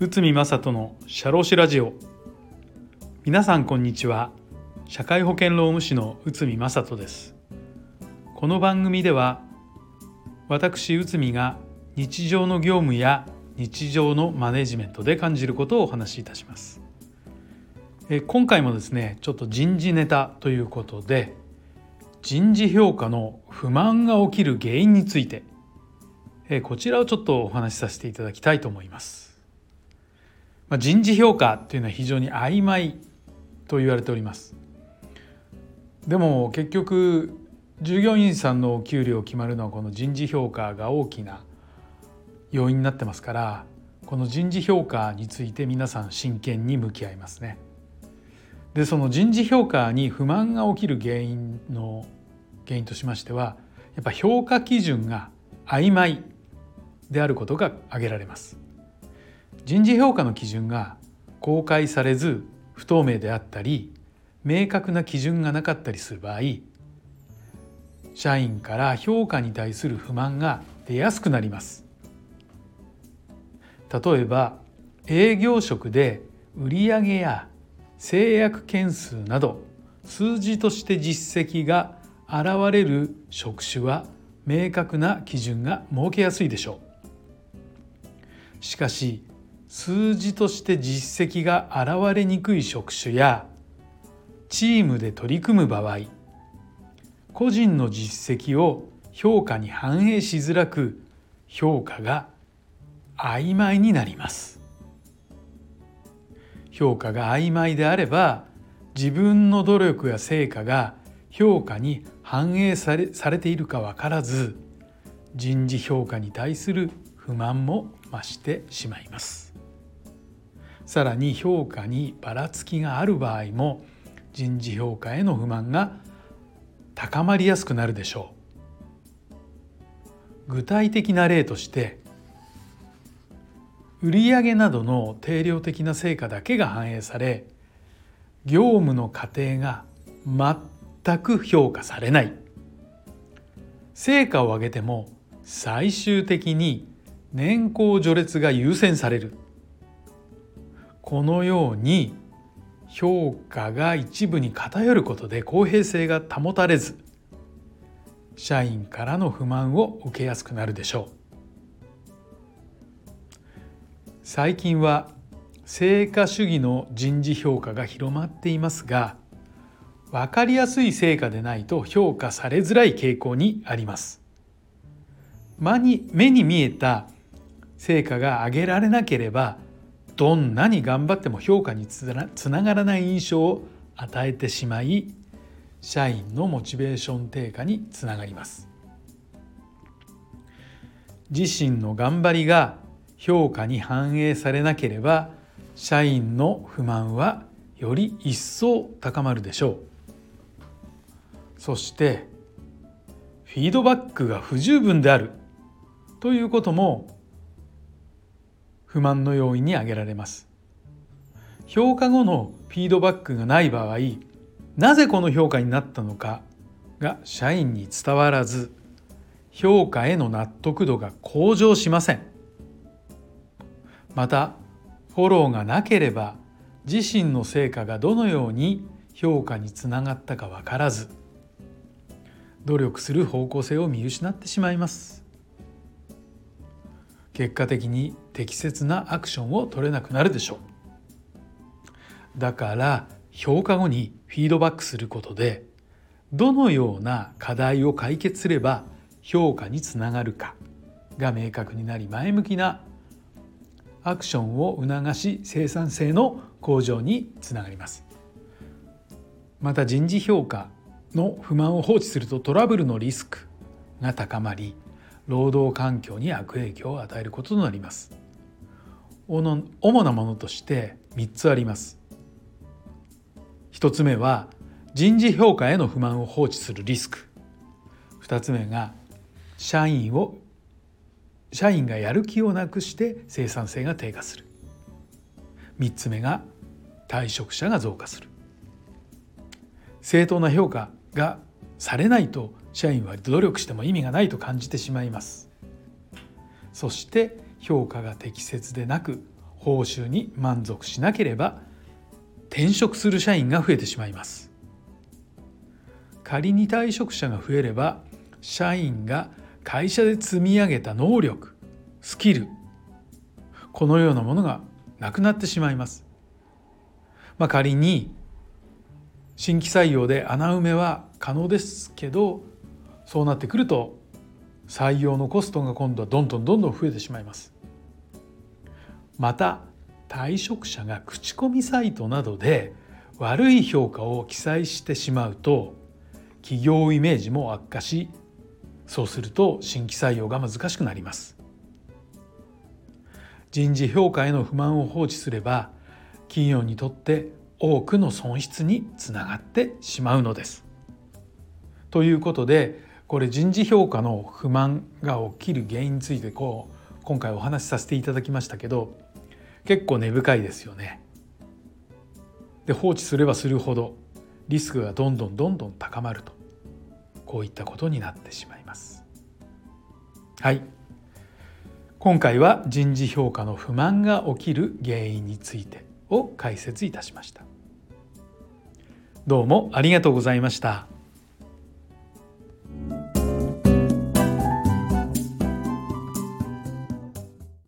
内海正人の社労士ラジオ。皆さんこんにちは。社会保険労務士の内海正人です。この番組では私内海が日常の業務や日常のマネジメントで感じることをお話しいたします。え今回もですねちょっと人事ネタということで人事評価の不満が起きる原因について。えこちらをちょっとお話しさせていただきたいと思います、まあ、人事評価というのは非常に曖昧と言われております。でも結局従業員さんのお給料を決まるのはこの人事評価が大きな要因になってますからこの人事評価について皆さん真剣に向き合いますね。でその人事評価に不満が起きる原因の原因としましてはやっぱ評価基準が曖昧であることが挙げられます。人事評価の基準が公開されず不透明であったり明確な基準がなかったりする場合社員から評価に対する不満が出やすくなります。例えば営業職で売上や制約件数など数字として実績が現れる職種は明確な基準が設けやすいでしょうしかし数字として実績が現れにくい職種やチームで取り組む場合個人の実績を評価に反映しづらく評価が曖昧になります。評価が曖昧であれば自分の努力や成果が評価に反映されされているか分からず人事評価に対する不満も増してしまいます。さらに評価にばらつきがある場合も人事評価への不満が高まりやすくなるでしょう。具体的な例として売上などの定量的な成果だけが反映され業務の過程が全く評価されない成果を上げても最終的に年功序列が優先されるこのように評価が一部に偏ることで公平性が保たれず社員からの不満を受けやすくなるでしょう。最近は成果主義の人事評価が広まっていますが分かりやすい成果でないと評価されづらい傾向にあります。目に目に見えた成果が上げられなければどんなに頑張っても評価につながらない印象を与えてしまい社員のモチベーション低下につながります。自身の頑張りが評価に反映されなければ社員の不満はより一層高まるでしょう。そしてフィードバックが不十分である。ということも不満の要因に挙げられます。評価後のフィードバックがない場合なぜこの評価になったのかが社員に伝わらず評価への納得度が向上しません。またフォローがなければ自身の成果がどのように評価につながったか分からず努力する方向性を見失ってしまいます。結果的に適切なアクションを取れなくなるでしょう。だから評価後にフィードバックすることでどのような課題を解決すれば評価につながるかが明確になり前向きなアクションを促し生産性の向上につながります。また人事評価の不満を放置するとトラブルのリスクが高まり労働環境に悪影響を与えることとなります。主なものとして3つあります。1つ目は人事評価への不満を放置するリスク。2つ目が社員を社員がやる気をなくして生産性が低下する。3つ目が退職者が増加する。正当な評価がされないと社員は努力しても意味がないと感じてしまいます。そして評価が適切でなく報酬に満足しなければ転職する社員が増えてしまいます。仮に退職者が増えれば社員が会社で積み上げた能力スキルこのようなものがなくなってしまいます。まあ、仮に新規採用で穴埋めは可能ですけどそうなってくると採用のコストが今度はどんどんどんどん増えてしまいます。また退職者が口コミサイトなどで悪い評価を記載してしまうと企業イメージも悪化しそうすると新規採用が難しくなります人事評価への不満を放置すれば企業にとって多くの損失につながってしまうのです。ということでこれ人事評価の不満が起きる原因についてこう今回お話しさせていただきましたけど結構根深いですよね。で放置すればするほどリスクがどんどんどんどん高まるとこういったことになってしまいます。はい今回は人事評価の不満が起きる原因についてを解説いたしました。どうもありがとうございました。